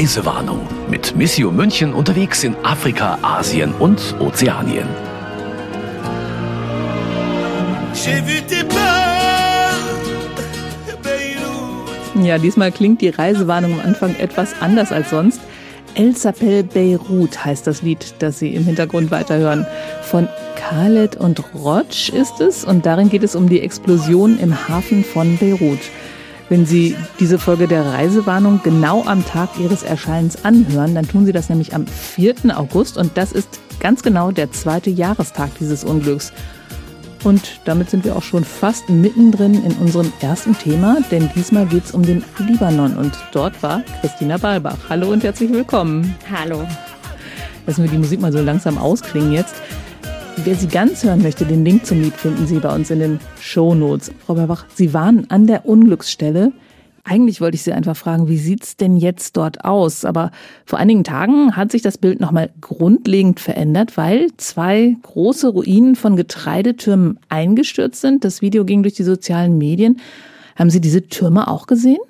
Reisewarnung mit Missio München unterwegs in Afrika, Asien und Ozeanien. Ja, diesmal klingt die Reisewarnung am Anfang etwas anders als sonst. El Sapel Beirut heißt das Lied, das Sie im Hintergrund weiterhören. Von Khaled und Rotsch ist es und darin geht es um die Explosion im Hafen von Beirut. Wenn Sie diese Folge der Reisewarnung genau am Tag Ihres Erscheinens anhören, dann tun Sie das nämlich am 4. August und das ist ganz genau der zweite Jahrestag dieses Unglücks. Und damit sind wir auch schon fast mittendrin in unserem ersten Thema, denn diesmal geht es um den Libanon und dort war Christina Balbach. Hallo und herzlich willkommen. Hallo. Lassen wir die Musik mal so langsam ausklingen jetzt. Wer sie ganz hören möchte, den Link zum Lied finden Sie bei uns in den Show Notes. Frau Balbach, Sie waren an der Unglücksstelle. Eigentlich wollte ich Sie einfach fragen, wie sieht's denn jetzt dort aus? Aber vor einigen Tagen hat sich das Bild nochmal grundlegend verändert, weil zwei große Ruinen von Getreidetürmen eingestürzt sind. Das Video ging durch die sozialen Medien. Haben Sie diese Türme auch gesehen?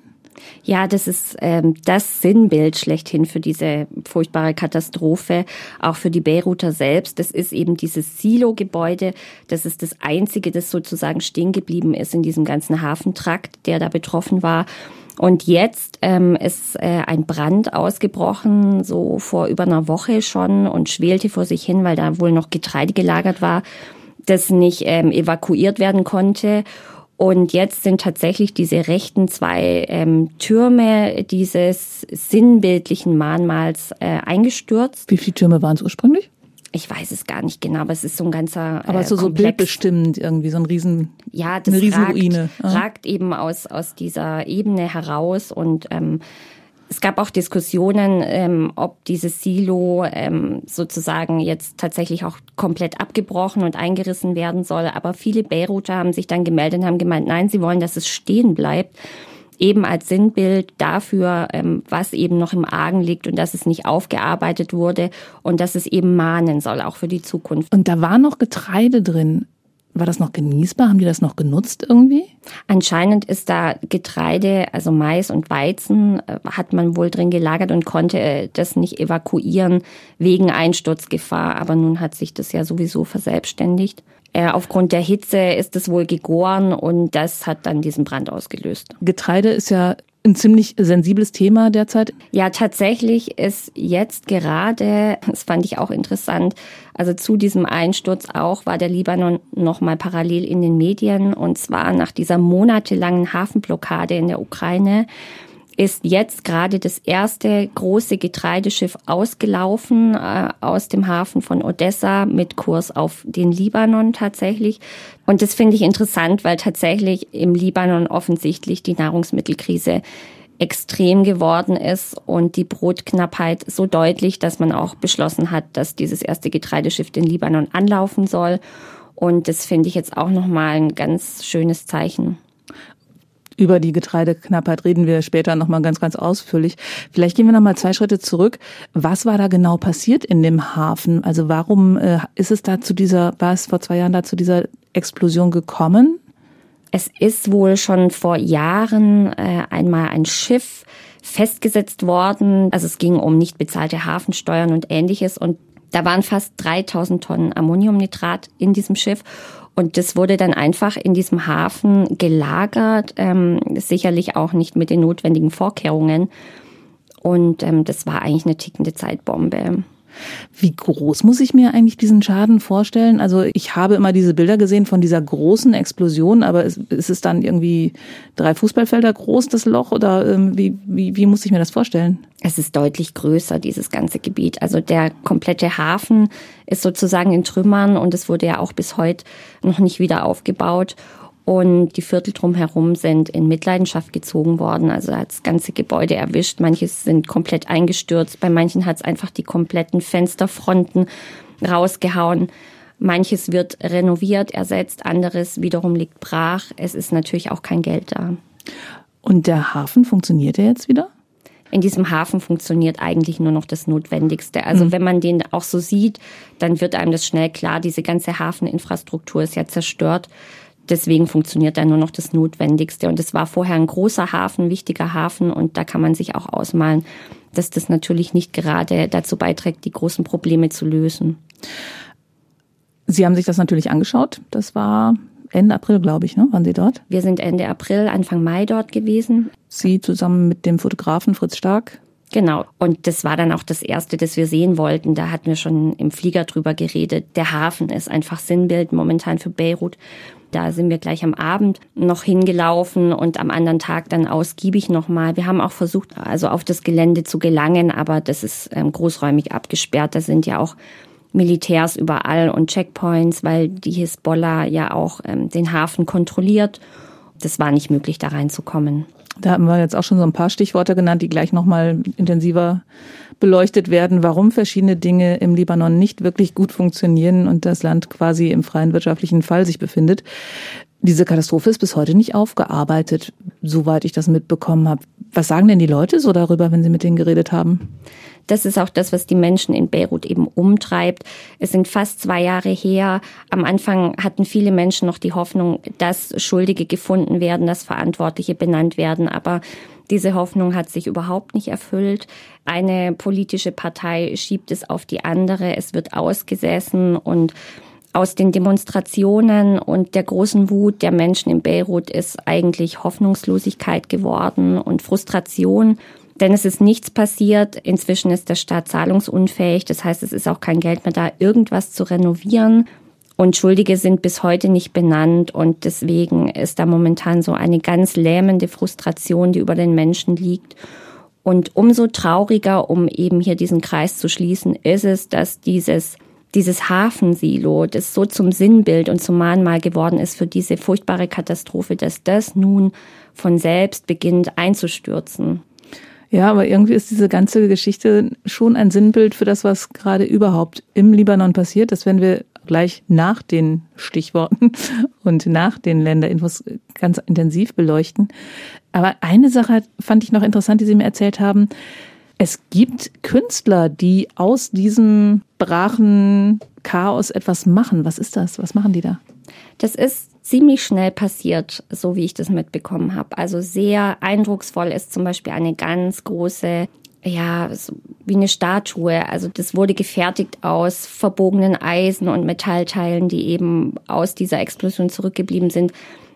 Ja, das ist ähm, das Sinnbild schlechthin für diese furchtbare Katastrophe, auch für die Beiruter selbst. Das ist eben dieses Silo-Gebäude. Das ist das einzige, das sozusagen stehen geblieben ist in diesem ganzen Hafentrakt, der da betroffen war. Und jetzt ähm, ist äh, ein Brand ausgebrochen, so vor über einer Woche schon und schwelte vor sich hin, weil da wohl noch Getreide gelagert war, das nicht ähm, evakuiert werden konnte. Und jetzt sind tatsächlich diese rechten zwei ähm, Türme dieses sinnbildlichen Mahnmals äh, eingestürzt. Wie viele Türme waren es ursprünglich? Ich weiß es gar nicht genau, aber es ist so ein ganzer. Aber so, so bildbestimmend irgendwie, so ein Riesen. Ja, das eine Riesenruine. Ragt, ragt eben aus, aus dieser Ebene heraus und ähm, es gab auch Diskussionen, ähm, ob dieses Silo ähm, sozusagen jetzt tatsächlich auch komplett abgebrochen und eingerissen werden soll. Aber viele Beiruter haben sich dann gemeldet und haben gemeint, nein, sie wollen, dass es stehen bleibt eben als Sinnbild dafür, ähm, was eben noch im Argen liegt und dass es nicht aufgearbeitet wurde und dass es eben mahnen soll, auch für die Zukunft. Und da war noch Getreide drin. War das noch genießbar? Haben die das noch genutzt irgendwie? Anscheinend ist da Getreide, also Mais und Weizen, äh, hat man wohl drin gelagert und konnte äh, das nicht evakuieren wegen Einsturzgefahr. Aber nun hat sich das ja sowieso verselbstständigt. Äh, aufgrund der Hitze ist es wohl gegoren und das hat dann diesen Brand ausgelöst. Getreide ist ja ein ziemlich sensibles Thema derzeit. Ja, tatsächlich ist jetzt gerade, das fand ich auch interessant, also zu diesem Einsturz auch war der Libanon noch mal parallel in den Medien und zwar nach dieser monatelangen Hafenblockade in der Ukraine ist jetzt gerade das erste große Getreideschiff ausgelaufen äh, aus dem Hafen von Odessa mit Kurs auf den Libanon tatsächlich. Und das finde ich interessant, weil tatsächlich im Libanon offensichtlich die Nahrungsmittelkrise extrem geworden ist und die Brotknappheit so deutlich, dass man auch beschlossen hat, dass dieses erste Getreideschiff den Libanon anlaufen soll. Und das finde ich jetzt auch nochmal ein ganz schönes Zeichen. Über die Getreideknappheit reden wir später nochmal ganz, ganz ausführlich. Vielleicht gehen wir nochmal zwei Schritte zurück. Was war da genau passiert in dem Hafen? Also warum äh, ist es da zu dieser, war es vor zwei Jahren da zu dieser Explosion gekommen? Es ist wohl schon vor Jahren äh, einmal ein Schiff festgesetzt worden. Also es ging um nicht bezahlte Hafensteuern und ähnliches. Und da waren fast 3000 Tonnen Ammoniumnitrat in diesem Schiff. Und das wurde dann einfach in diesem Hafen gelagert, ähm, sicherlich auch nicht mit den notwendigen Vorkehrungen. Und ähm, das war eigentlich eine tickende Zeitbombe. Wie groß muss ich mir eigentlich diesen Schaden vorstellen? Also ich habe immer diese Bilder gesehen von dieser großen Explosion, aber ist, ist es dann irgendwie drei Fußballfelder groß, das Loch? Oder ähm, wie, wie, wie muss ich mir das vorstellen? Es ist deutlich größer, dieses ganze Gebiet. Also der komplette Hafen ist sozusagen in Trümmern und es wurde ja auch bis heute noch nicht wieder aufgebaut. Und die Viertel drumherum sind in Mitleidenschaft gezogen worden. Also hat das ganze Gebäude erwischt. Manches sind komplett eingestürzt. Bei manchen hat es einfach die kompletten Fensterfronten rausgehauen. Manches wird renoviert, ersetzt. Anderes wiederum liegt brach. Es ist natürlich auch kein Geld da. Und der Hafen funktioniert er jetzt wieder? in diesem Hafen funktioniert eigentlich nur noch das Notwendigste. Also mhm. wenn man den auch so sieht, dann wird einem das schnell klar, diese ganze Hafeninfrastruktur ist ja zerstört. Deswegen funktioniert da nur noch das Notwendigste. Und es war vorher ein großer Hafen, wichtiger Hafen. Und da kann man sich auch ausmalen, dass das natürlich nicht gerade dazu beiträgt, die großen Probleme zu lösen. Sie haben sich das natürlich angeschaut. Das war Ende April, glaube ich, ne? Waren Sie dort? Wir sind Ende April, Anfang Mai dort gewesen. Sie zusammen mit dem Fotografen Fritz Stark. Genau. Und das war dann auch das erste, das wir sehen wollten. Da hatten wir schon im Flieger drüber geredet. Der Hafen ist einfach Sinnbild momentan für Beirut. Da sind wir gleich am Abend noch hingelaufen und am anderen Tag dann ausgiebig nochmal. Wir haben auch versucht, also auf das Gelände zu gelangen, aber das ist ähm, großräumig abgesperrt. Da sind ja auch Militärs überall und Checkpoints, weil die Hisbollah ja auch ähm, den Hafen kontrolliert. Das war nicht möglich, da reinzukommen. Da haben wir jetzt auch schon so ein paar Stichworte genannt, die gleich nochmal intensiver beleuchtet werden, warum verschiedene Dinge im Libanon nicht wirklich gut funktionieren und das Land quasi im freien wirtschaftlichen Fall sich befindet. Diese Katastrophe ist bis heute nicht aufgearbeitet, soweit ich das mitbekommen habe. Was sagen denn die Leute so darüber, wenn Sie mit denen geredet haben? Das ist auch das, was die Menschen in Beirut eben umtreibt. Es sind fast zwei Jahre her. Am Anfang hatten viele Menschen noch die Hoffnung, dass Schuldige gefunden werden, dass Verantwortliche benannt werden. Aber diese Hoffnung hat sich überhaupt nicht erfüllt. Eine politische Partei schiebt es auf die andere. Es wird ausgesessen und aus den Demonstrationen und der großen Wut der Menschen in Beirut ist eigentlich Hoffnungslosigkeit geworden und Frustration. Denn es ist nichts passiert. Inzwischen ist der Staat zahlungsunfähig. Das heißt, es ist auch kein Geld mehr da, irgendwas zu renovieren. Und Schuldige sind bis heute nicht benannt. Und deswegen ist da momentan so eine ganz lähmende Frustration, die über den Menschen liegt. Und umso trauriger, um eben hier diesen Kreis zu schließen, ist es, dass dieses, dieses Hafensilo, das so zum Sinnbild und zum Mahnmal geworden ist für diese furchtbare Katastrophe, dass das nun von selbst beginnt einzustürzen. Ja, aber irgendwie ist diese ganze Geschichte schon ein Sinnbild für das, was gerade überhaupt im Libanon passiert. Das werden wir gleich nach den Stichworten und nach den Länderinfos ganz intensiv beleuchten. Aber eine Sache fand ich noch interessant, die Sie mir erzählt haben. Es gibt Künstler, die aus diesem brachen Chaos etwas machen. Was ist das? Was machen die da? Das ist ziemlich schnell passiert, so wie ich das mitbekommen habe. Also sehr eindrucksvoll ist zum Beispiel eine ganz große ja, so wie eine Statue. Also das wurde gefertigt aus verbogenen Eisen und Metallteilen, die eben aus dieser Explosion zurückgeblieben sind.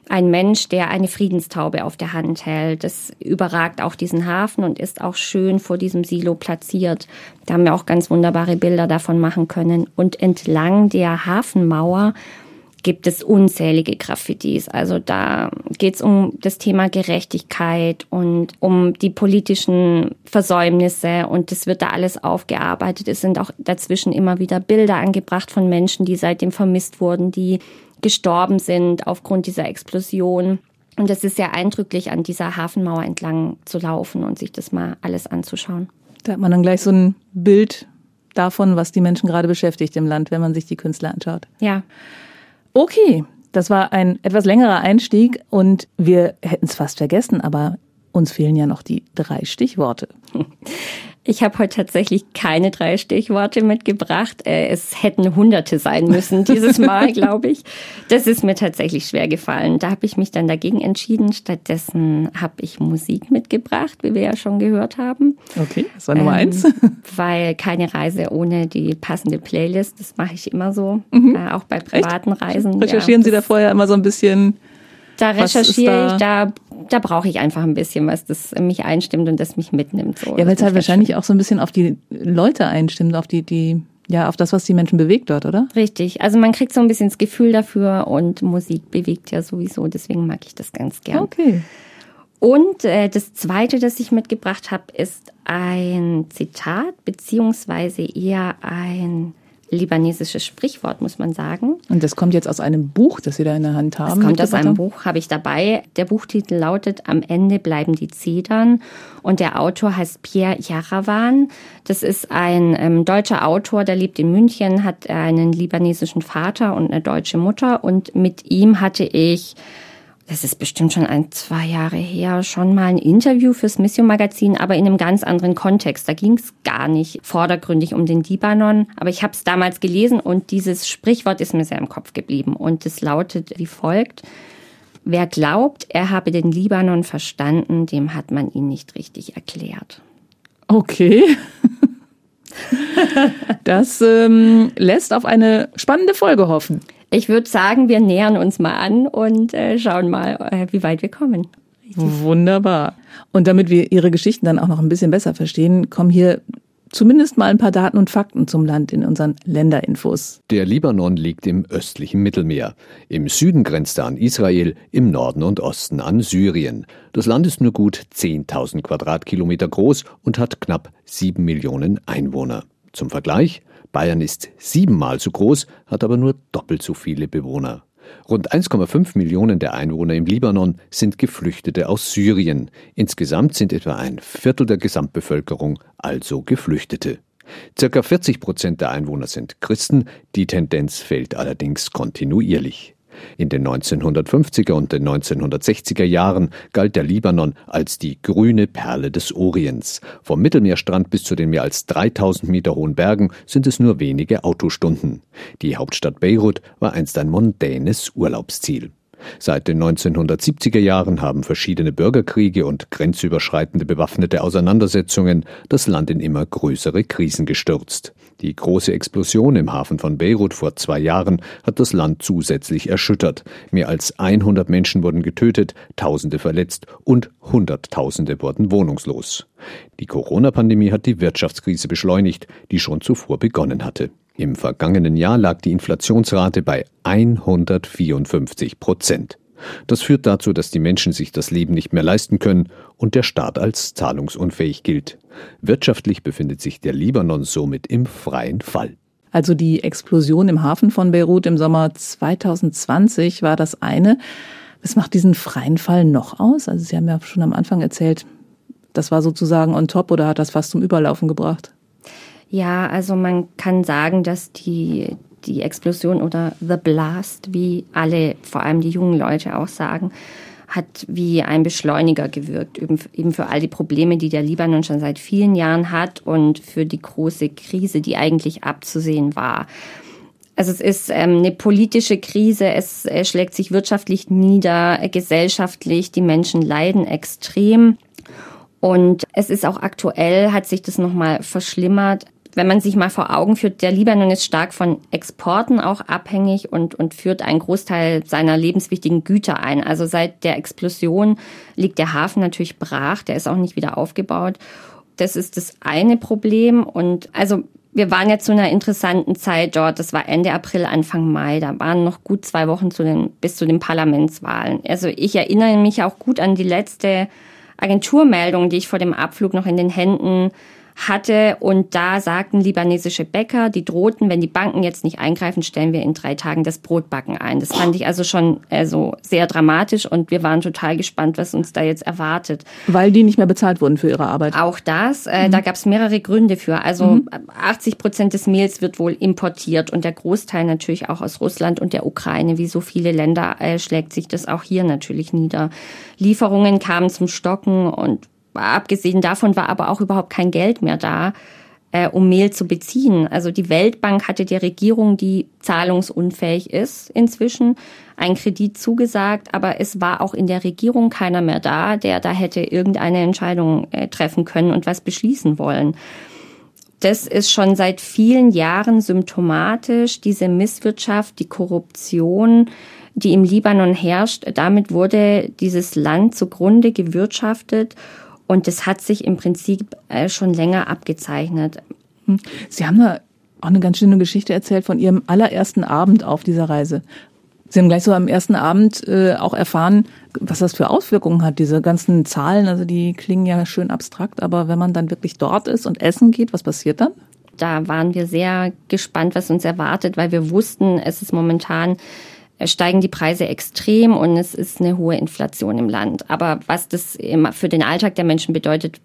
Ein Mensch, der eine Friedenstaube auf der Hand hält. Das überragt auch diesen Hafen und ist auch schön vor diesem Silo platziert. Da haben wir auch ganz wunderbare Bilder davon machen können. Und entlang der Hafenmauer gibt es unzählige Graffitis. Also da geht es um das Thema Gerechtigkeit und um die politischen Versäumnisse und das wird da alles aufgearbeitet. Es sind auch dazwischen immer wieder Bilder angebracht von Menschen, die seitdem vermisst wurden, die gestorben sind aufgrund dieser Explosion. Und es ist sehr eindrücklich, an dieser Hafenmauer entlang zu laufen und sich das mal alles anzuschauen. Da hat man dann gleich so ein Bild davon, was die Menschen gerade beschäftigt im Land, wenn man sich die Künstler anschaut. Ja. Okay, das war ein etwas längerer Einstieg und wir hätten es fast vergessen, aber uns fehlen ja noch die drei Stichworte. Ich habe heute tatsächlich keine drei Stichworte mitgebracht. Äh, es hätten Hunderte sein müssen dieses Mal, glaube ich. Das ist mir tatsächlich schwer gefallen. Da habe ich mich dann dagegen entschieden. Stattdessen habe ich Musik mitgebracht, wie wir ja schon gehört haben. Okay, das war Nummer ähm, eins. Weil keine Reise ohne die passende Playlist. Das mache ich immer so, mhm. äh, auch bei privaten Echt? Reisen. Recherchieren ja, Sie da vorher immer so ein bisschen? Da recherchiere ich, da da brauche ich einfach ein bisschen was, das mich einstimmt und das mich mitnimmt. So. Ja, weil es halt wahrscheinlich schön. auch so ein bisschen auf die Leute einstimmt, auf die, die, ja, auf das, was die Menschen bewegt dort, oder? Richtig. Also man kriegt so ein bisschen das Gefühl dafür und Musik bewegt ja sowieso, deswegen mag ich das ganz gern. Okay. Und äh, das zweite, das ich mitgebracht habe, ist ein Zitat, beziehungsweise eher ein libanesisches Sprichwort, muss man sagen. Und das kommt jetzt aus einem Buch, das Sie da in der Hand haben. Das kommt aus einem Buch, habe ich dabei. Der Buchtitel lautet Am Ende bleiben die Zedern und der Autor heißt Pierre Jarawan. Das ist ein ähm, deutscher Autor, der lebt in München, hat einen libanesischen Vater und eine deutsche Mutter und mit ihm hatte ich das ist bestimmt schon ein, zwei Jahre her, schon mal ein Interview fürs Mission Magazin, aber in einem ganz anderen Kontext. Da ging es gar nicht vordergründig um den Libanon, aber ich habe es damals gelesen und dieses Sprichwort ist mir sehr im Kopf geblieben und es lautet wie folgt. Wer glaubt, er habe den Libanon verstanden, dem hat man ihn nicht richtig erklärt. Okay. Das ähm, lässt auf eine spannende Folge hoffen. Ich würde sagen, wir nähern uns mal an und äh, schauen mal, äh, wie weit wir kommen. Wunderbar. Und damit wir Ihre Geschichten dann auch noch ein bisschen besser verstehen, kommen hier zumindest mal ein paar Daten und Fakten zum Land in unseren Länderinfos. Der Libanon liegt im östlichen Mittelmeer. Im Süden grenzt er an Israel, im Norden und Osten an Syrien. Das Land ist nur gut 10.000 Quadratkilometer groß und hat knapp sieben Millionen Einwohner. Zum Vergleich, Bayern ist siebenmal so groß, hat aber nur doppelt so viele Bewohner. Rund 1,5 Millionen der Einwohner im Libanon sind Geflüchtete aus Syrien. Insgesamt sind etwa ein Viertel der Gesamtbevölkerung also Geflüchtete. Circa 40 Prozent der Einwohner sind Christen, die Tendenz fällt allerdings kontinuierlich. In den 1950er und den 1960er Jahren galt der Libanon als die grüne Perle des Orients. Vom Mittelmeerstrand bis zu den mehr als 3000 Meter hohen Bergen sind es nur wenige Autostunden. Die Hauptstadt Beirut war einst ein mondänes Urlaubsziel. Seit den 1970er Jahren haben verschiedene Bürgerkriege und grenzüberschreitende bewaffnete Auseinandersetzungen das Land in immer größere Krisen gestürzt. Die große Explosion im Hafen von Beirut vor zwei Jahren hat das Land zusätzlich erschüttert. Mehr als 100 Menschen wurden getötet, Tausende verletzt und Hunderttausende wurden wohnungslos. Die Corona-Pandemie hat die Wirtschaftskrise beschleunigt, die schon zuvor begonnen hatte. Im vergangenen Jahr lag die Inflationsrate bei 154 Prozent. Das führt dazu, dass die Menschen sich das Leben nicht mehr leisten können und der Staat als zahlungsunfähig gilt. Wirtschaftlich befindet sich der Libanon somit im freien Fall. Also die Explosion im Hafen von Beirut im Sommer 2020 war das eine. Was macht diesen freien Fall noch aus? Also Sie haben ja schon am Anfang erzählt, das war sozusagen on top oder hat das fast zum Überlaufen gebracht? Ja, also man kann sagen, dass die, die Explosion oder The Blast, wie alle, vor allem die jungen Leute auch sagen, hat wie ein Beschleuniger gewirkt, eben für all die Probleme, die der Libanon schon seit vielen Jahren hat und für die große Krise, die eigentlich abzusehen war. Also es ist ähm, eine politische Krise, es äh, schlägt sich wirtschaftlich nieder, äh, gesellschaftlich, die Menschen leiden extrem. Und es ist auch aktuell, hat sich das nochmal verschlimmert wenn man sich mal vor Augen führt, der Libanon ist stark von Exporten auch abhängig und, und führt einen Großteil seiner lebenswichtigen Güter ein. Also seit der Explosion liegt der Hafen natürlich brach, der ist auch nicht wieder aufgebaut. Das ist das eine Problem. Und also wir waren ja zu einer interessanten Zeit dort. Das war Ende April, Anfang Mai. Da waren noch gut zwei Wochen zu den, bis zu den Parlamentswahlen. Also ich erinnere mich auch gut an die letzte Agenturmeldung, die ich vor dem Abflug noch in den Händen hatte. Und da sagten libanesische Bäcker, die drohten, wenn die Banken jetzt nicht eingreifen, stellen wir in drei Tagen das Brotbacken ein. Das fand ich also schon also sehr dramatisch und wir waren total gespannt, was uns da jetzt erwartet. Weil die nicht mehr bezahlt wurden für ihre Arbeit. Auch das, äh, mhm. da gab es mehrere Gründe für. Also mhm. 80 Prozent des Mehls wird wohl importiert und der Großteil natürlich auch aus Russland und der Ukraine. Wie so viele Länder äh, schlägt sich das auch hier natürlich nieder. Lieferungen kamen zum Stocken und abgesehen davon war aber auch überhaupt kein Geld mehr da, äh, um Mehl zu beziehen. Also die Weltbank hatte der Regierung, die zahlungsunfähig ist, inzwischen einen Kredit zugesagt, aber es war auch in der Regierung keiner mehr da, der da hätte irgendeine Entscheidung äh, treffen können und was beschließen wollen. Das ist schon seit vielen Jahren symptomatisch, diese Misswirtschaft, die Korruption, die im Libanon herrscht. Damit wurde dieses Land zugrunde gewirtschaftet und das hat sich im Prinzip äh, schon länger abgezeichnet. Hm. Sie haben da auch eine ganz schöne Geschichte erzählt von Ihrem allerersten Abend auf dieser Reise. Sie haben gleich so am ersten Abend äh, auch erfahren, was das für Auswirkungen hat, diese ganzen Zahlen. Also die klingen ja schön abstrakt, aber wenn man dann wirklich dort ist und essen geht, was passiert dann? Da waren wir sehr gespannt, was uns erwartet, weil wir wussten, es ist momentan steigen die Preise extrem und es ist eine hohe Inflation im Land. Aber was das für den Alltag der Menschen bedeutet,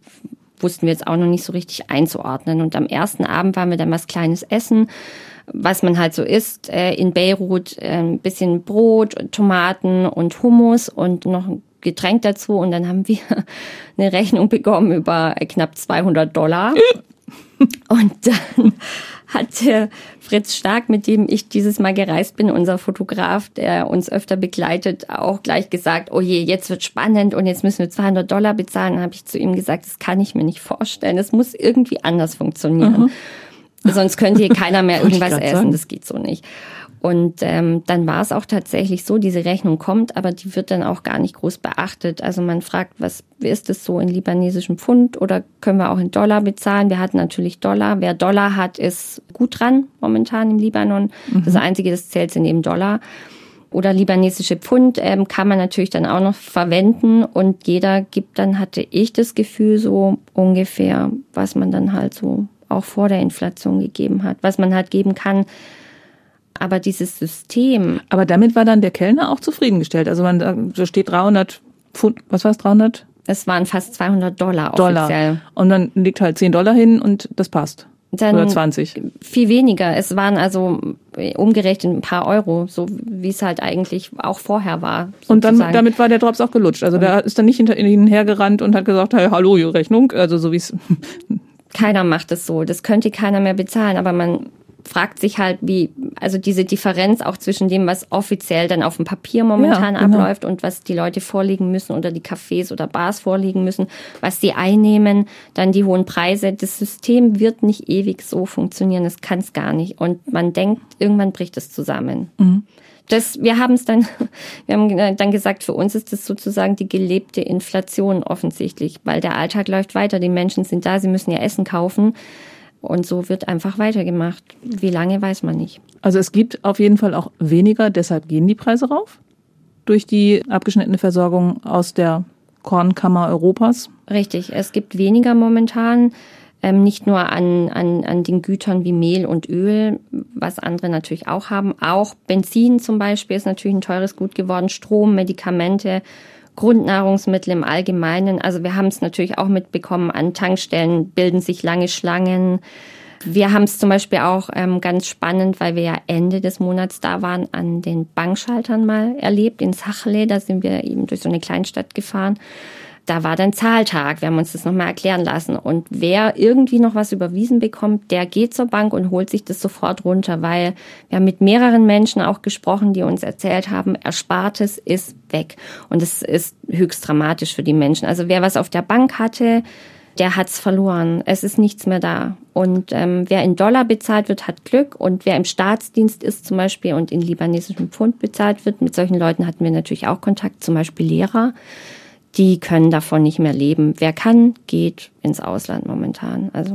wussten wir jetzt auch noch nicht so richtig einzuordnen. Und am ersten Abend waren wir dann was Kleines essen, was man halt so isst. Äh, in Beirut äh, ein bisschen Brot, Tomaten und Hummus und noch ein Getränk dazu. Und dann haben wir eine Rechnung bekommen über knapp 200 Dollar. Und dann hat der Fritz Stark, mit dem ich dieses Mal gereist bin, unser Fotograf, der uns öfter begleitet, auch gleich gesagt, oh je, jetzt wird spannend und jetzt müssen wir 200 Dollar bezahlen. Dann habe ich zu ihm gesagt, das kann ich mir nicht vorstellen. Das muss irgendwie anders funktionieren. Mhm. Sonst könnte hier keiner mehr irgendwas essen. Sagen. Das geht so nicht. Und ähm, dann war es auch tatsächlich so, diese Rechnung kommt, aber die wird dann auch gar nicht groß beachtet. Also man fragt, was ist es so in libanesischem Pfund oder können wir auch in Dollar bezahlen? Wir hatten natürlich Dollar. Wer Dollar hat, ist gut dran momentan im Libanon. Mhm. Das Einzige, das zählt, sind eben Dollar. Oder libanesische Pfund ähm, kann man natürlich dann auch noch verwenden und jeder gibt dann, hatte ich das Gefühl, so ungefähr, was man dann halt so auch vor der Inflation gegeben hat, was man halt geben kann, aber dieses System. Aber damit war dann der Kellner auch zufriedengestellt. Also man, so steht 300 Pfund, was war es, 300? Es waren fast 200 Dollar offiziell. Dollar. Und dann liegt halt 10 Dollar hin und das passt. Dann Oder 20? Viel weniger. Es waren also umgerechnet ein paar Euro, so wie es halt eigentlich auch vorher war. Sozusagen. Und dann, damit war der Drops auch gelutscht. Also der ist dann nicht hinter ihnen hergerannt und hat gesagt, hey, hallo, Rechnung. Also so wie es. Keiner macht es so. Das könnte keiner mehr bezahlen, aber man fragt sich halt, wie, also diese Differenz auch zwischen dem, was offiziell dann auf dem Papier momentan ja, genau. abläuft und was die Leute vorlegen müssen oder die Cafés oder Bars vorlegen müssen, was sie einnehmen, dann die hohen Preise. Das System wird nicht ewig so funktionieren, das kann es gar nicht. Und man denkt, irgendwann bricht es zusammen. Mhm. Das, wir haben es dann, wir haben dann gesagt, für uns ist das sozusagen die gelebte Inflation offensichtlich, weil der Alltag läuft weiter, die Menschen sind da, sie müssen ja Essen kaufen. Und so wird einfach weitergemacht. Wie lange, weiß man nicht. Also es gibt auf jeden Fall auch weniger, deshalb gehen die Preise rauf? Durch die abgeschnittene Versorgung aus der Kornkammer Europas? Richtig, es gibt weniger momentan. Ähm, nicht nur an, an, an den Gütern wie Mehl und Öl, was andere natürlich auch haben. Auch Benzin zum Beispiel ist natürlich ein teures Gut geworden. Strom, Medikamente, Grundnahrungsmittel im Allgemeinen. Also wir haben es natürlich auch mitbekommen, an Tankstellen bilden sich lange Schlangen. Wir haben es zum Beispiel auch ähm, ganz spannend, weil wir ja Ende des Monats da waren, an den Bankschaltern mal erlebt. In Sachle, da sind wir eben durch so eine Kleinstadt gefahren da war dann Zahltag. Wir haben uns das nochmal erklären lassen. Und wer irgendwie noch was überwiesen bekommt, der geht zur Bank und holt sich das sofort runter, weil wir haben mit mehreren Menschen auch gesprochen, die uns erzählt haben, Erspartes ist weg. Und es ist höchst dramatisch für die Menschen. Also wer was auf der Bank hatte, der hat's verloren. Es ist nichts mehr da. Und ähm, wer in Dollar bezahlt wird, hat Glück. Und wer im Staatsdienst ist zum Beispiel und in libanesischem Pfund bezahlt wird, mit solchen Leuten hatten wir natürlich auch Kontakt, zum Beispiel Lehrer die können davon nicht mehr leben. Wer kann, geht ins Ausland momentan. Also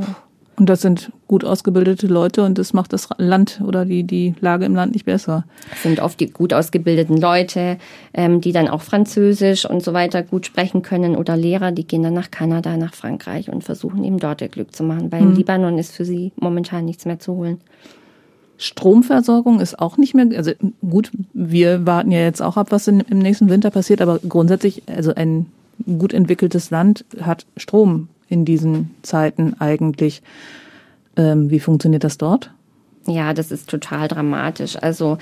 und das sind gut ausgebildete Leute und das macht das Land oder die, die Lage im Land nicht besser. Das sind oft die gut ausgebildeten Leute, ähm, die dann auch Französisch und so weiter gut sprechen können oder Lehrer, die gehen dann nach Kanada, nach Frankreich und versuchen eben dort ihr Glück zu machen, weil mhm. im Libanon ist für sie momentan nichts mehr zu holen. Stromversorgung ist auch nicht mehr, also gut, wir warten ja jetzt auch ab, was in, im nächsten Winter passiert, aber grundsätzlich, also ein gut entwickeltes Land hat Strom in diesen Zeiten eigentlich. Ähm, wie funktioniert das dort? Ja, das ist total dramatisch. Also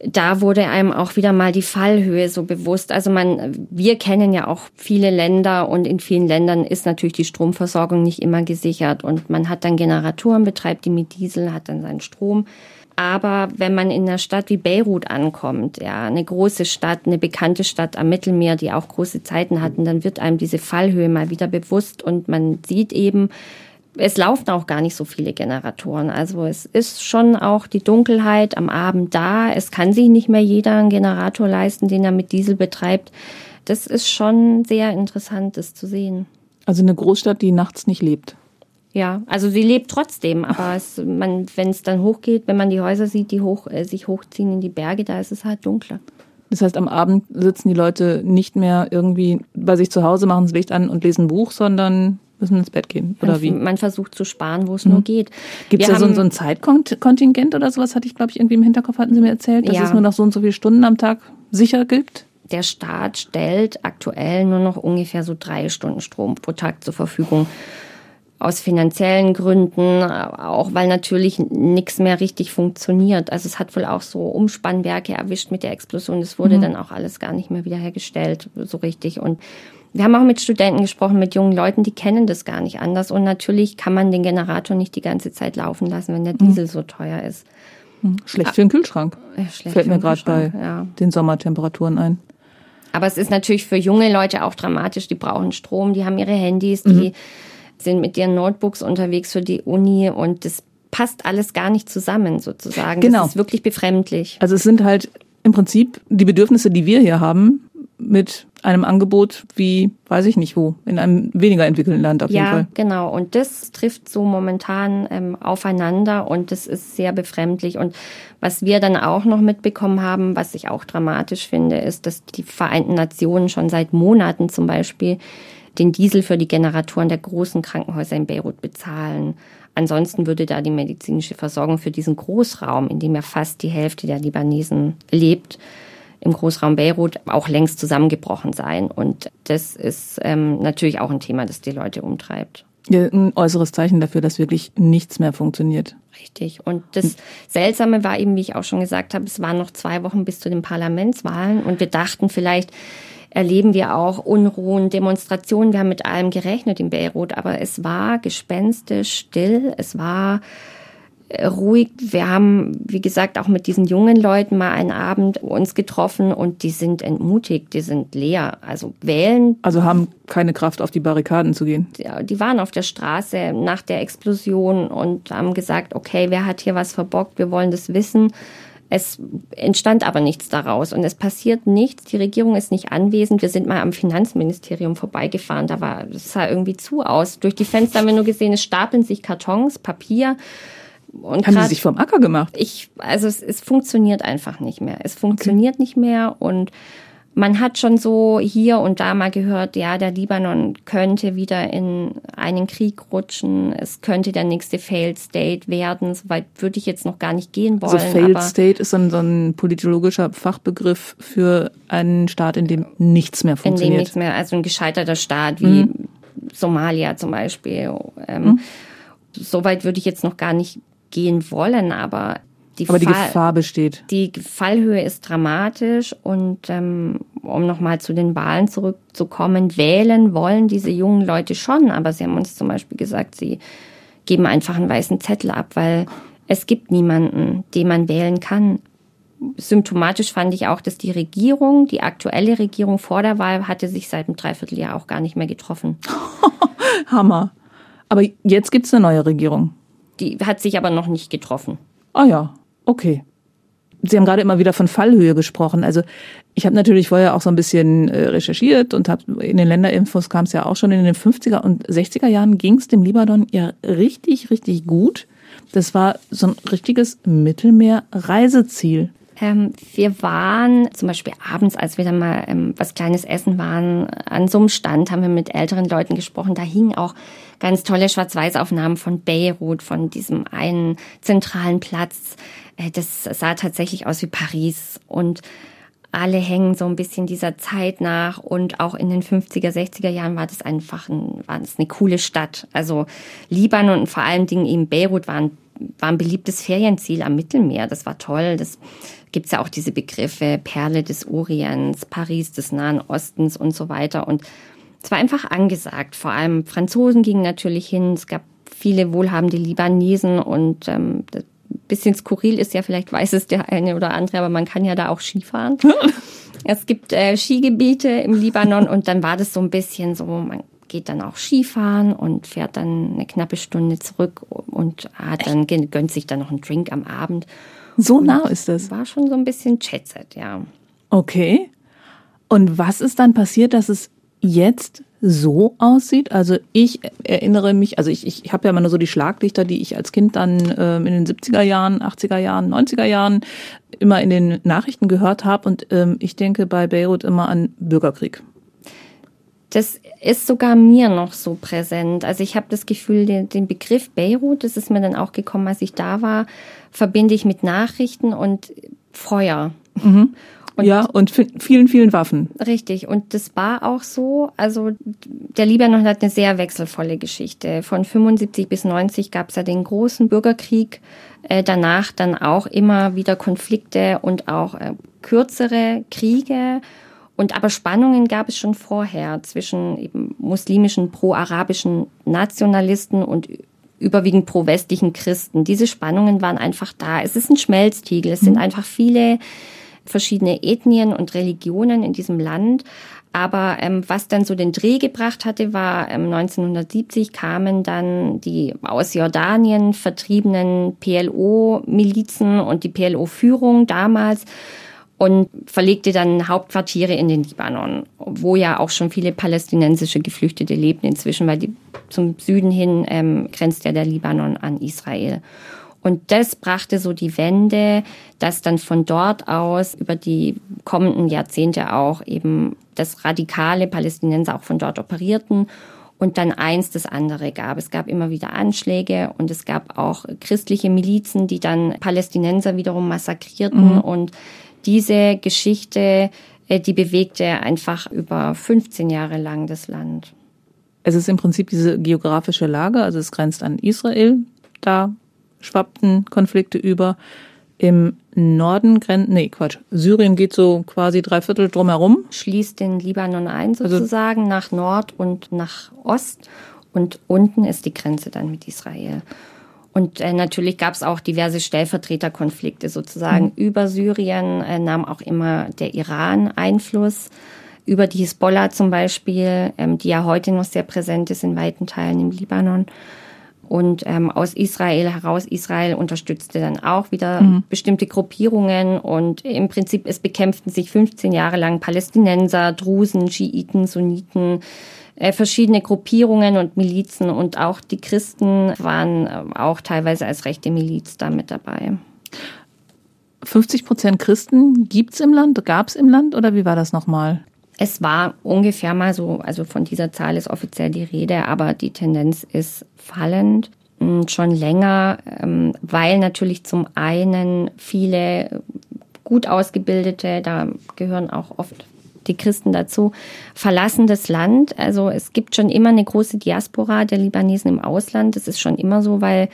da wurde einem auch wieder mal die Fallhöhe so bewusst. Also man, wir kennen ja auch viele Länder und in vielen Ländern ist natürlich die Stromversorgung nicht immer gesichert und man hat dann Generatoren, betreibt die mit Diesel, hat dann seinen Strom. Aber wenn man in einer Stadt wie Beirut ankommt, ja, eine große Stadt, eine bekannte Stadt am Mittelmeer, die auch große Zeiten hatten, dann wird einem diese Fallhöhe mal wieder bewusst und man sieht eben, es laufen auch gar nicht so viele Generatoren. Also es ist schon auch die Dunkelheit am Abend da. Es kann sich nicht mehr jeder einen Generator leisten, den er mit Diesel betreibt. Das ist schon sehr interessant, das zu sehen. Also eine Großstadt, die nachts nicht lebt. Ja, also sie lebt trotzdem, aber es, man, wenn es dann hochgeht, wenn man die Häuser sieht, die hoch, äh, sich hochziehen in die Berge, da ist es halt dunkler. Das heißt, am Abend sitzen die Leute nicht mehr irgendwie bei sich zu Hause, machen das Licht an und lesen ein Buch, sondern müssen ins Bett gehen oder man, wie? Man versucht zu sparen, wo es mhm. nur geht. Gibt es da so, so, ein Zeitkontingent oder sowas? Hatte ich, glaube ich, irgendwie im Hinterkopf, hatten Sie mir erzählt, dass ja. es nur noch so und so viele Stunden am Tag sicher gibt? Der Staat stellt aktuell nur noch ungefähr so drei Stunden Strom pro Tag zur Verfügung. Aus finanziellen Gründen, auch weil natürlich nichts mehr richtig funktioniert. Also es hat wohl auch so Umspannwerke erwischt mit der Explosion. Das wurde mhm. dann auch alles gar nicht mehr wiederhergestellt, so richtig. Und Wir haben auch mit Studenten gesprochen, mit jungen Leuten, die kennen das gar nicht anders. Und natürlich kann man den Generator nicht die ganze Zeit laufen lassen, wenn der mhm. Diesel mhm. so teuer ist. Mhm. Schlecht für den Kühlschrank. Ja, Fällt mir gerade bei ja. den Sommertemperaturen ein. Aber es ist natürlich für junge Leute auch dramatisch. Die brauchen Strom, die haben ihre Handys, die mhm. sind mit ihren Notebooks unterwegs für die Uni und das passt alles gar nicht zusammen sozusagen. Genau. Das ist wirklich befremdlich. Also es sind halt im Prinzip die Bedürfnisse, die wir hier haben, mit einem Angebot wie, weiß ich nicht wo, in einem weniger entwickelten Land auf ja, jeden Fall. Ja, genau. Und das trifft so momentan ähm, aufeinander und das ist sehr befremdlich. Und was wir dann auch noch mitbekommen haben, was ich auch dramatisch finde, ist, dass die Vereinten Nationen schon seit Monaten zum Beispiel den Diesel für die Generatoren der großen Krankenhäuser in Beirut bezahlen. Ansonsten würde da die medizinische Versorgung für diesen Großraum, in dem ja fast die Hälfte der Libanesen lebt, im Großraum Beirut auch längst zusammengebrochen sein. Und das ist ähm, natürlich auch ein Thema, das die Leute umtreibt. Ja, ein äußeres Zeichen dafür, dass wirklich nichts mehr funktioniert. Richtig. Und das Seltsame war eben, wie ich auch schon gesagt habe, es waren noch zwei Wochen bis zu den Parlamentswahlen und wir dachten vielleicht, erleben wir auch Unruhen, Demonstrationen. Wir haben mit allem gerechnet in Beirut, aber es war gespenstisch still. Es war ruhig. Wir haben, wie gesagt, auch mit diesen jungen Leuten mal einen Abend uns getroffen und die sind entmutigt, die sind leer. Also wählen. Also haben keine Kraft, auf die Barrikaden zu gehen. Die waren auf der Straße nach der Explosion und haben gesagt, okay, wer hat hier was verbockt? Wir wollen das wissen. Es entstand aber nichts daraus und es passiert nichts. Die Regierung ist nicht anwesend. Wir sind mal am Finanzministerium vorbeigefahren. Da war, es sah irgendwie zu aus. Durch die Fenster haben wir nur gesehen, es stapeln sich Kartons, Papier. Und haben grad, die sich vom Acker gemacht? Ich, also es, es funktioniert einfach nicht mehr. Es funktioniert okay. nicht mehr und man hat schon so hier und da mal gehört, ja, der Libanon könnte wieder in einen Krieg rutschen. Es könnte der nächste Failed State werden. Soweit würde ich jetzt noch gar nicht gehen wollen. Also Failed State ist dann so ein politologischer Fachbegriff für einen Staat, in dem nichts mehr funktioniert. In dem nichts mehr, also ein gescheiterter Staat wie mhm. Somalia zum Beispiel. Ähm, mhm. Soweit würde ich jetzt noch gar nicht gehen wollen, aber die, Aber die Fall, Gefahr besteht. Die Fallhöhe ist dramatisch und ähm, um nochmal zu den Wahlen zurückzukommen, wählen wollen diese jungen Leute schon, aber sie haben uns zum Beispiel gesagt, sie geben einfach einen weißen Zettel ab, weil es gibt niemanden, den man wählen kann. Symptomatisch fand ich auch, dass die Regierung, die aktuelle Regierung vor der Wahl, hatte sich seit einem Dreivierteljahr auch gar nicht mehr getroffen. Hammer. Aber jetzt gibt's eine neue Regierung. Die hat sich aber noch nicht getroffen. Ah ja, Okay. Sie haben gerade immer wieder von Fallhöhe gesprochen. Also ich habe natürlich vorher auch so ein bisschen äh, recherchiert und habe in den Länderinfos kam es ja auch schon in den 50er und 60er Jahren ging es dem Libanon ja richtig, richtig gut. Das war so ein richtiges Mittelmeer-Reiseziel. Ähm, wir waren zum Beispiel abends, als wir dann mal ähm, was Kleines essen waren, an so einem Stand haben wir mit älteren Leuten gesprochen. Da hingen auch ganz tolle Schwarz-Weiß-Aufnahmen von Beirut, von diesem einen zentralen Platz. Äh, das sah tatsächlich aus wie Paris und alle hängen so ein bisschen dieser Zeit nach und auch in den 50er, 60er Jahren war das einfach ein, war das eine coole Stadt. Also Libanon und vor allen Dingen eben Beirut waren war ein beliebtes Ferienziel am Mittelmeer. Das war toll. Das gibt's ja auch diese Begriffe Perle des Orients, Paris des Nahen Ostens und so weiter. Und es war einfach angesagt. Vor allem Franzosen gingen natürlich hin. Es gab viele wohlhabende Libanesen und ähm, bisschen skurril ist ja, vielleicht weiß es der eine oder andere, aber man kann ja da auch Skifahren. es gibt äh, Skigebiete im Libanon und dann war das so ein bisschen so, man geht dann auch Skifahren und fährt dann eine knappe Stunde zurück und hat dann gönnt sich dann noch einen Drink am Abend. So nah ist das. War schon so ein bisschen Chatset, ja. Okay. Und was ist dann passiert, dass es jetzt so aussieht? Also ich erinnere mich, also ich, ich habe ja immer nur so die Schlaglichter, die ich als Kind dann ähm, in den 70er Jahren, 80er Jahren, 90er Jahren immer in den Nachrichten gehört habe und ähm, ich denke bei Beirut immer an Bürgerkrieg. Das ist sogar mir noch so präsent. Also ich habe das Gefühl, den, den, Begriff Beirut, das ist mir dann auch gekommen, als ich da war, verbinde ich mit Nachrichten und Feuer. Mhm. Und ja, und vielen, vielen Waffen. Richtig. Und das war auch so. Also der Libanon hat eine sehr wechselvolle Geschichte. Von 75 bis 90 gab es ja den großen Bürgerkrieg. Äh, danach dann auch immer wieder Konflikte und auch äh, kürzere Kriege. Und aber Spannungen gab es schon vorher zwischen eben muslimischen pro-arabischen Nationalisten und überwiegend pro-westlichen Christen. Diese Spannungen waren einfach da. Es ist ein Schmelztiegel. Es sind mhm. einfach viele verschiedene Ethnien und Religionen in diesem Land. Aber ähm, was dann so den Dreh gebracht hatte, war ähm, 1970 kamen dann die aus Jordanien vertriebenen PLO-Milizen und die PLO-Führung damals und verlegte dann Hauptquartiere in den Libanon, wo ja auch schon viele palästinensische Geflüchtete lebten inzwischen, weil die, zum Süden hin ähm, grenzt ja der Libanon an Israel. Und das brachte so die Wende, dass dann von dort aus über die kommenden Jahrzehnte auch eben das radikale Palästinenser auch von dort operierten und dann eins das andere gab. Es gab immer wieder Anschläge und es gab auch christliche Milizen, die dann Palästinenser wiederum massakrierten mhm. und diese Geschichte, äh, die bewegte einfach über 15 Jahre lang das Land. Es ist im Prinzip diese geografische Lage, also es grenzt an Israel, da schwappten Konflikte über. Im Norden grenzt, nee, Quatsch, Syrien geht so quasi drei Viertel drumherum. Schließt den Libanon ein also sozusagen also, nach Nord und nach Ost und unten ist die Grenze dann mit Israel. Und äh, natürlich gab es auch diverse Stellvertreterkonflikte sozusagen. Mhm. Über Syrien äh, nahm auch immer der Iran Einfluss. Über die Hisbollah zum Beispiel, ähm, die ja heute noch sehr präsent ist in weiten Teilen im Libanon. Und ähm, aus Israel heraus, Israel unterstützte dann auch wieder mhm. bestimmte Gruppierungen und im Prinzip es bekämpften sich 15 Jahre lang Palästinenser, Drusen, Schiiten, Sunniten, äh, verschiedene Gruppierungen und Milizen und auch die Christen waren äh, auch teilweise als rechte Miliz da mit dabei. 50 Prozent Christen gibt's im Land, gab's im Land oder wie war das nochmal? Es war ungefähr mal so, also von dieser Zahl ist offiziell die Rede, aber die Tendenz ist fallend hm, schon länger, ähm, weil natürlich zum einen viele gut ausgebildete, da gehören auch oft die Christen dazu, verlassen das Land. Also es gibt schon immer eine große Diaspora der Libanesen im Ausland. Das ist schon immer so, weil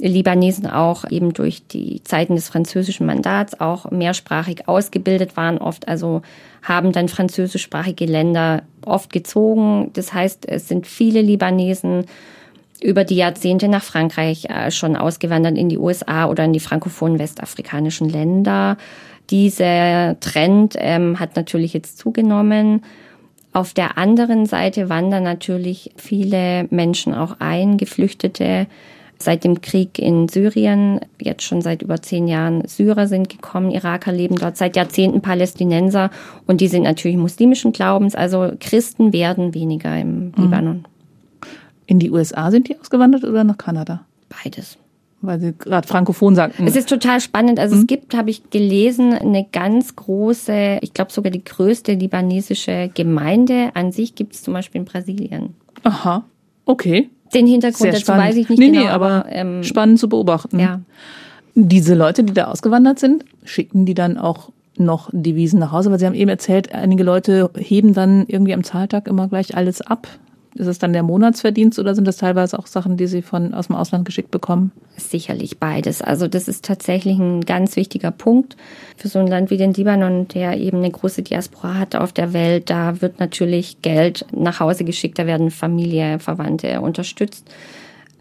Libanesen auch eben durch die Zeiten des französischen Mandats auch mehrsprachig ausgebildet waren, oft also haben dann französischsprachige Länder oft gezogen. Das heißt, es sind viele Libanesen über die Jahrzehnte nach Frankreich äh, schon ausgewandert in die USA oder in die frankophonen westafrikanischen Länder. Dieser Trend ähm, hat natürlich jetzt zugenommen. Auf der anderen Seite wandern natürlich viele Menschen auch ein, Geflüchtete. Seit dem Krieg in Syrien, jetzt schon seit über zehn Jahren Syrer sind gekommen, Iraker leben dort, seit Jahrzehnten Palästinenser und die sind natürlich muslimischen Glaubens, also Christen werden weniger im mhm. Libanon. In die USA sind die ausgewandert oder nach Kanada? Beides weil Sie gerade frankophon sagten. Es ist total spannend. Also mhm. es gibt, habe ich gelesen, eine ganz große, ich glaube sogar die größte libanesische Gemeinde an sich gibt es zum Beispiel in Brasilien. Aha, okay. Den Hintergrund dazu weiß ich nicht nee, genau. Nee, aber, aber ähm, spannend zu beobachten. Ja. Diese Leute, die da ausgewandert sind, schicken die dann auch noch Devisen nach Hause? Weil Sie haben eben erzählt, einige Leute heben dann irgendwie am Zahltag immer gleich alles ab. Ist es dann der Monatsverdienst oder sind das teilweise auch Sachen, die Sie von aus dem Ausland geschickt bekommen? Sicherlich beides. Also das ist tatsächlich ein ganz wichtiger Punkt für so ein Land wie den Libanon, der eben eine große Diaspora hat auf der Welt. Da wird natürlich Geld nach Hause geschickt, da werden Familie, Verwandte unterstützt.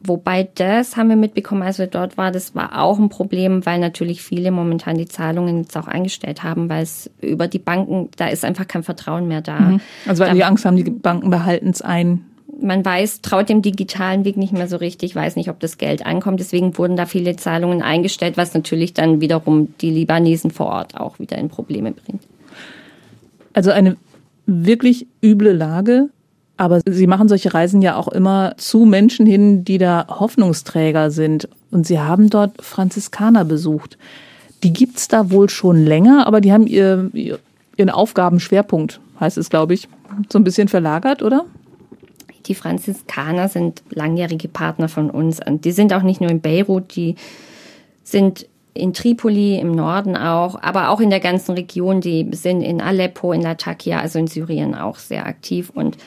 Wobei das haben wir mitbekommen, als wir dort waren, das war auch ein Problem, weil natürlich viele momentan die Zahlungen jetzt auch eingestellt haben, weil es über die Banken, da ist einfach kein Vertrauen mehr da. Mhm. Also weil da, die Angst haben, die Banken behalten es ein. Man weiß, traut dem digitalen Weg nicht mehr so richtig, weiß nicht, ob das Geld ankommt. Deswegen wurden da viele Zahlungen eingestellt, was natürlich dann wiederum die Libanesen vor Ort auch wieder in Probleme bringt. Also eine wirklich üble Lage aber Sie machen solche Reisen ja auch immer zu Menschen hin, die da Hoffnungsträger sind. Und Sie haben dort Franziskaner besucht. Die gibt's da wohl schon länger, aber die haben ihr, ihren Aufgabenschwerpunkt, heißt es, glaube ich, so ein bisschen verlagert, oder? Die Franziskaner sind langjährige Partner von uns. Und die sind auch nicht nur in Beirut, die sind in Tripoli im Norden auch, aber auch in der ganzen Region. Die sind in Aleppo, in Latakia, also in Syrien auch sehr aktiv. Und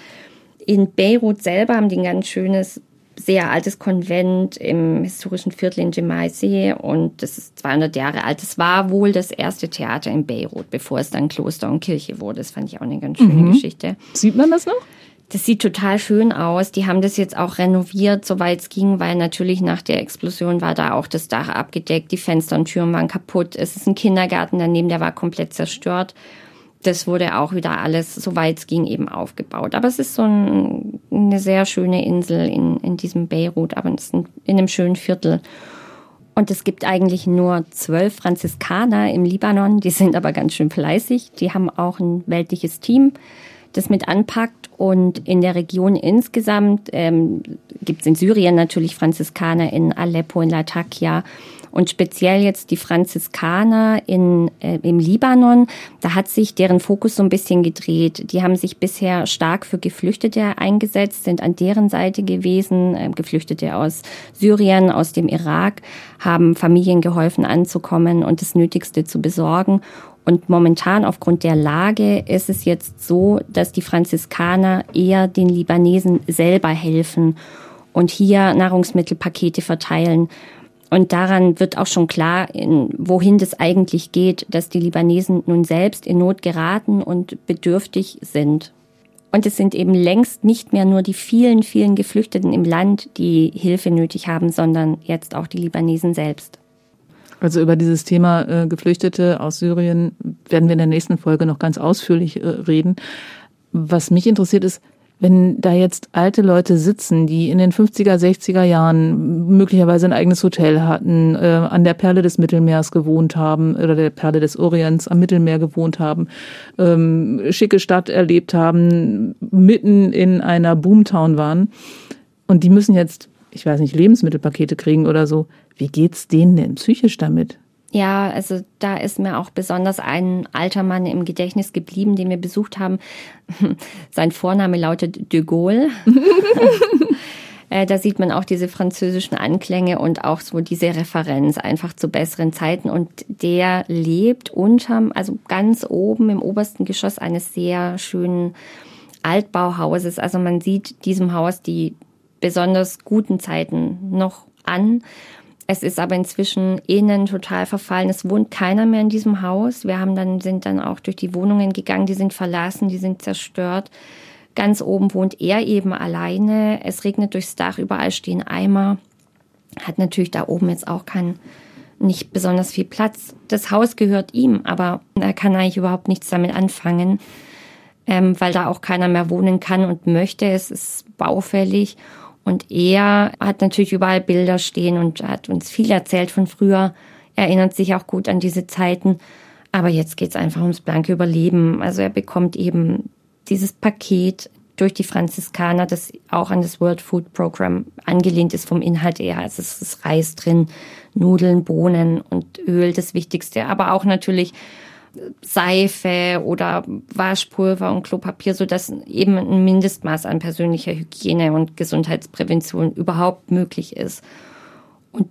in Beirut selber haben die ein ganz schönes sehr altes Konvent im historischen Viertel in Gemaisee und das ist 200 Jahre alt. Das war wohl das erste Theater in Beirut, bevor es dann Kloster und Kirche wurde. Das fand ich auch eine ganz schöne mhm. Geschichte. Sieht man das noch? Das sieht total schön aus. Die haben das jetzt auch renoviert, soweit es ging, weil natürlich nach der Explosion war da auch das Dach abgedeckt, die Fenster und Türen waren kaputt. Es ist ein Kindergarten daneben, der war komplett zerstört. Das wurde auch wieder alles, soweit es ging, eben aufgebaut. Aber es ist so ein, eine sehr schöne Insel in, in diesem Beirut, aber in einem schönen Viertel. Und es gibt eigentlich nur zwölf Franziskaner im Libanon, die sind aber ganz schön fleißig. Die haben auch ein weltliches Team das mit anpackt. Und in der Region insgesamt ähm, gibt es in Syrien natürlich Franziskaner, in Aleppo, in Latakia und speziell jetzt die Franziskaner in, äh, im Libanon, da hat sich deren Fokus so ein bisschen gedreht. Die haben sich bisher stark für Geflüchtete eingesetzt, sind an deren Seite gewesen, äh, Geflüchtete aus Syrien, aus dem Irak, haben Familien geholfen anzukommen und das Nötigste zu besorgen. Und momentan aufgrund der Lage ist es jetzt so, dass die Franziskaner eher den Libanesen selber helfen und hier Nahrungsmittelpakete verteilen. Und daran wird auch schon klar, in, wohin das eigentlich geht, dass die Libanesen nun selbst in Not geraten und bedürftig sind. Und es sind eben längst nicht mehr nur die vielen, vielen Geflüchteten im Land, die Hilfe nötig haben, sondern jetzt auch die Libanesen selbst. Also über dieses Thema äh, Geflüchtete aus Syrien werden wir in der nächsten Folge noch ganz ausführlich äh, reden. Was mich interessiert ist, wenn da jetzt alte Leute sitzen, die in den 50er, 60er Jahren möglicherweise ein eigenes Hotel hatten, äh, an der Perle des Mittelmeers gewohnt haben oder der Perle des Orients am Mittelmeer gewohnt haben, ähm, schicke Stadt erlebt haben, mitten in einer Boomtown waren und die müssen jetzt, ich weiß nicht, Lebensmittelpakete kriegen oder so. Wie geht's denen denn psychisch damit? Ja, also da ist mir auch besonders ein alter Mann im Gedächtnis geblieben, den wir besucht haben. Sein Vorname lautet de Gaulle. Äh, da sieht man auch diese französischen Anklänge und auch so diese Referenz einfach zu besseren Zeiten. Und der lebt unterm, also ganz oben im obersten Geschoss eines sehr schönen Altbauhauses. Also man sieht diesem Haus die besonders guten Zeiten noch an. Es ist aber inzwischen innen total verfallen. Es wohnt keiner mehr in diesem Haus. Wir haben dann, sind dann auch durch die Wohnungen gegangen, die sind verlassen, die sind zerstört. Ganz oben wohnt er eben alleine. Es regnet durchs Dach, überall stehen Eimer. Hat natürlich da oben jetzt auch kein, nicht besonders viel Platz. Das Haus gehört ihm, aber er kann eigentlich überhaupt nichts damit anfangen, ähm, weil da auch keiner mehr wohnen kann und möchte. Es ist baufällig. Und er hat natürlich überall Bilder stehen und hat uns viel erzählt von früher, erinnert sich auch gut an diese Zeiten. Aber jetzt geht's einfach ums blanke Überleben. Also er bekommt eben dieses Paket durch die Franziskaner, das auch an das World Food Program angelehnt ist vom Inhalt her. Also es ist Reis drin, Nudeln, Bohnen und Öl, das Wichtigste. Aber auch natürlich Seife oder Waschpulver und Klopapier, so dass eben ein Mindestmaß an persönlicher Hygiene und Gesundheitsprävention überhaupt möglich ist. Und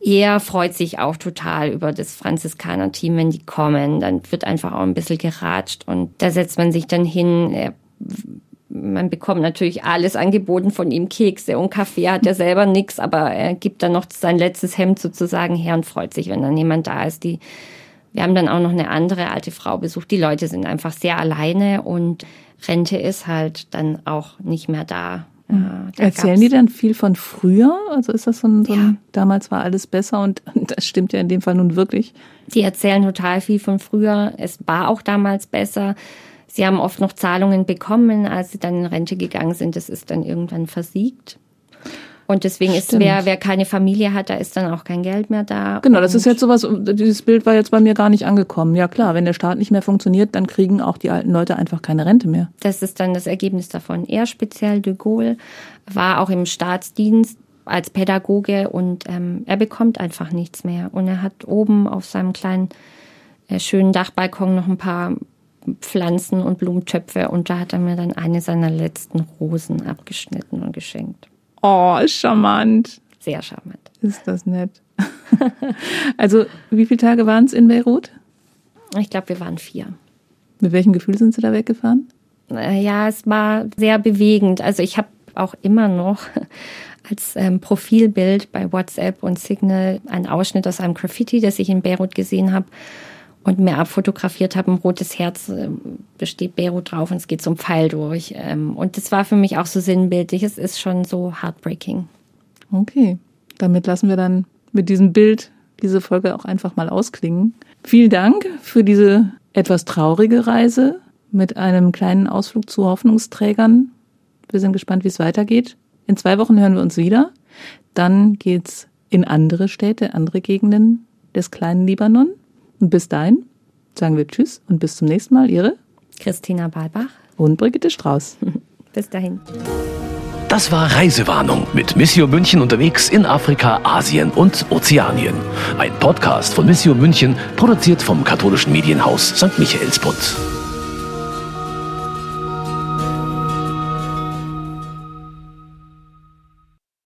er freut sich auch total über das Franziskaner-Team, wenn die kommen. Dann wird einfach auch ein bisschen geratscht und da setzt man sich dann hin. Man bekommt natürlich alles angeboten von ihm, Kekse und Kaffee, hat er selber nichts, aber er gibt dann noch sein letztes Hemd sozusagen her und freut sich, wenn dann jemand da ist, die wir haben dann auch noch eine andere alte Frau besucht. Die Leute sind einfach sehr alleine und Rente ist halt dann auch nicht mehr da. Mhm. Da Erzählen die dann viel von früher? Also ist das so ein, so ein ja. damals war alles besser und das stimmt ja in dem Fall nun wirklich. Die erzählen total viel von früher. Es war auch damals besser. Sie haben oft noch Zahlungen bekommen, als sie dann in Rente gegangen sind. Das ist dann irgendwann versiegt. Und deswegen Stimmt. ist, wer, wer keine Familie hat, da ist dann auch kein Geld mehr da. Genau, das ist jetzt sowas, dieses Bild war jetzt bei mir gar nicht angekommen. Ja klar, wenn der Staat nicht mehr funktioniert, dann kriegen auch die alten Leute einfach keine Rente mehr. Das ist dann das Ergebnis davon. Er speziell, de Gaulle, war auch im Staatsdienst als Pädagoge und ähm, er bekommt einfach nichts mehr. Und er hat oben auf seinem kleinen, äh, schönen Dachbalkon noch ein paar Pflanzen und Blumentöpfe und da hat er mir dann eine seiner letzten Rosen abgeschnitten und geschenkt. Oh, charmant. Sehr charmant. Ist das nett. also, wie viele Tage waren es in Beirut? Ich glaube, wir waren vier. Mit welchem Gefühl sind Sie da weggefahren? Ja, es war sehr bewegend. Also ich habe auch immer noch als ähm, Profilbild bei WhatsApp und Signal einen Ausschnitt aus einem Graffiti, das ich in Beirut gesehen habe und mir abfotografiert habe. Ein rotes Herz äh, besteht Beirut drauf und es geht zum Pfeil durch. Ähm, und das war für mich auch so sinnbildlich. Es ist schon so heartbreaking. Okay, damit lassen wir dann mit diesem Bild diese Folge auch einfach mal ausklingen. Vielen Dank für diese etwas traurige Reise mit einem kleinen Ausflug zu Hoffnungsträgern. Wir sind gespannt, wie es weitergeht. In zwei Wochen hören wir uns wieder. Dann geht's in andere Städte, andere Gegenden des kleinen Libanon. Und bis dahin sagen wir Tschüss und bis zum nächsten Mal. Ihre Christina Balbach und Brigitte Strauß. bis dahin. Das war Reisewarnung mit Missio München unterwegs in Afrika, Asien und Ozeanien. Ein Podcast von Missio München, produziert vom katholischen Medienhaus St. Michaelsbund.